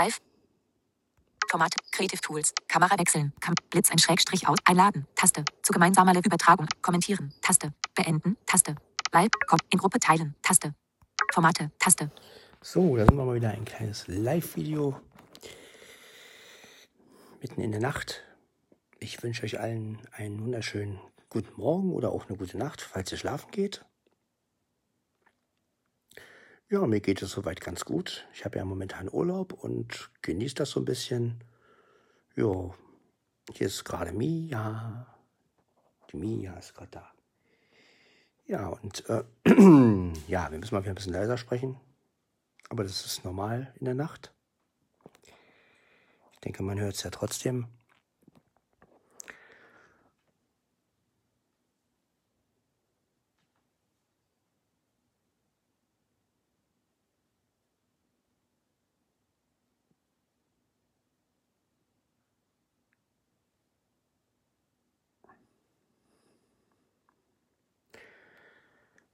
Live. Format. Creative Tools. Kamera wechseln. Kam Blitz ein Schrägstrich aus. Einladen. Taste. Zu gemeinsamer Übertragung. Kommentieren. Taste. Beenden. Taste. Live. In Gruppe teilen. Taste. Formate. Taste. So, da sind wir mal wieder ein kleines Live-Video. Mitten in der Nacht. Ich wünsche euch allen einen wunderschönen guten Morgen oder auch eine gute Nacht, falls ihr schlafen geht. Ja, mir geht es soweit ganz gut. Ich habe ja momentan Urlaub und genieße das so ein bisschen. Ja, hier ist gerade Mia. Die Mia ist gerade da. Ja, und äh, ja, wir müssen mal wieder ein bisschen leiser sprechen. Aber das ist normal in der Nacht. Ich denke, man hört es ja trotzdem.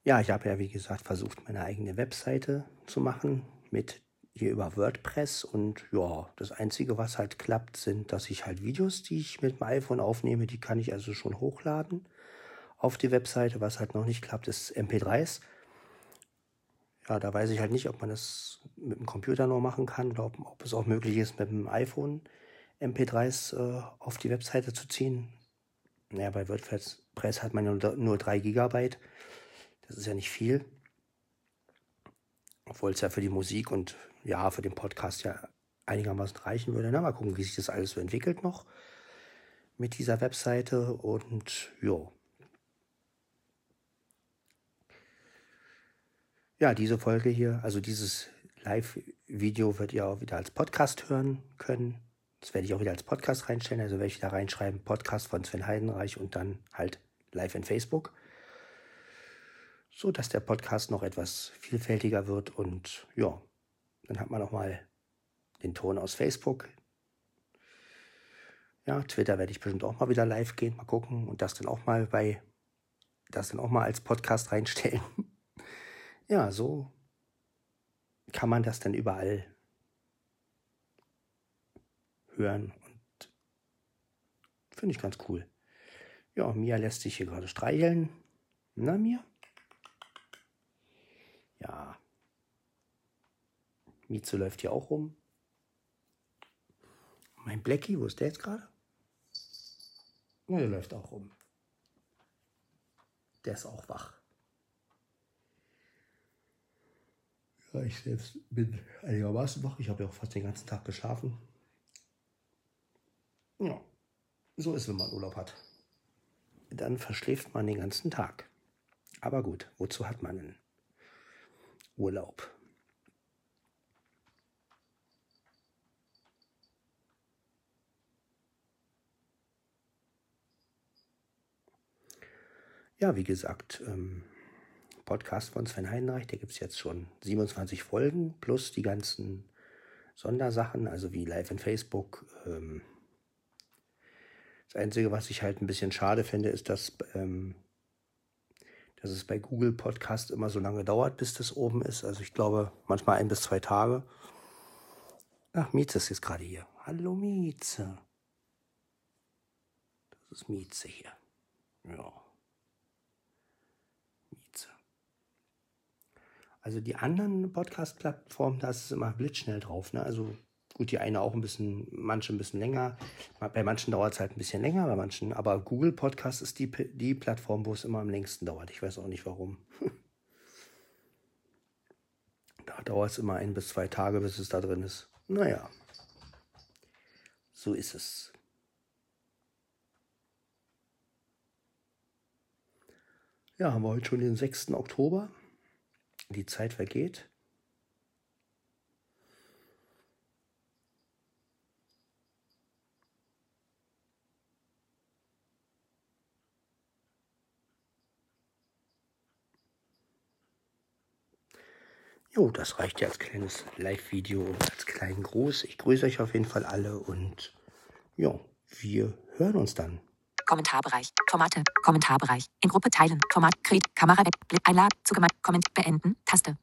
Ja, ich habe ja, wie gesagt, versucht, meine eigene Webseite zu machen mit hier über WordPress und ja, das Einzige, was halt klappt, sind, dass ich halt Videos, die ich mit dem iPhone aufnehme, die kann ich also schon hochladen auf die Webseite. Was halt noch nicht klappt, ist MP3s. Ja, da weiß ich halt nicht, ob man das mit dem Computer noch machen kann oder ob, ob es auch möglich ist, mit dem iPhone MP3s äh, auf die Webseite zu ziehen. Naja, bei WordPress hat man nur 3 Gigabyte. Das ist ja nicht viel. Obwohl es ja für die Musik und ja, für den Podcast ja einigermaßen reichen würde. Na, mal gucken, wie sich das alles so entwickelt noch mit dieser Webseite und ja. Ja, diese Folge hier, also dieses Live-Video wird ihr auch wieder als Podcast hören können. Das werde ich auch wieder als Podcast reinstellen. Also werde ich da reinschreiben, Podcast von Sven Heidenreich und dann halt live in Facebook so dass der Podcast noch etwas vielfältiger wird und ja, dann hat man noch mal den Ton aus Facebook. Ja, Twitter werde ich bestimmt auch mal wieder live gehen, mal gucken und das dann auch mal bei das dann auch mal als Podcast reinstellen. ja, so kann man das dann überall hören und finde ich ganz cool. Ja, Mia lässt sich hier gerade streicheln. Na, Mia? Ja. Mieze läuft hier auch rum. Mein Blackie, wo ist der jetzt gerade? Ja, der läuft auch rum. Der ist auch wach. Ja, ich selbst bin einigermaßen wach. Ich habe ja auch fast den ganzen Tag geschlafen. Ja, so ist, wenn man Urlaub hat. Dann verschläft man den ganzen Tag. Aber gut, wozu hat man einen Urlaub. Ja, wie gesagt, ähm, Podcast von Sven Heinreich, der gibt es jetzt schon 27 Folgen, plus die ganzen Sondersachen, also wie Live in Facebook. Ähm, das Einzige, was ich halt ein bisschen schade finde, ist, dass ähm, dass es bei Google Podcast immer so lange dauert, bis das oben ist. Also ich glaube manchmal ein bis zwei Tage. Ach, Mieze ist jetzt gerade hier. Hallo Mieze. Das ist Mieze hier. Ja. Mieze. Also die anderen Podcast-Plattformen, da ist es immer blitzschnell drauf. Ne? Also Gut, die eine auch ein bisschen, manche ein bisschen länger. Bei manchen dauert es halt ein bisschen länger, bei manchen. Aber Google Podcast ist die, die Plattform, wo es immer am längsten dauert. Ich weiß auch nicht warum. da dauert es immer ein bis zwei Tage, bis es da drin ist. Naja, so ist es. Ja, haben wir heute schon den 6. Oktober. Die Zeit vergeht. Jo, das reicht ja als kleines Live-Video und als kleinen Gruß. Ich grüße euch auf jeden Fall alle und ja, wir hören uns dann. Kommentarbereich, Formate, Kommentarbereich, in Gruppe teilen, Format, Kret, Kamera. Weg, Blick, Einladen, zu Komment, beenden, Taste.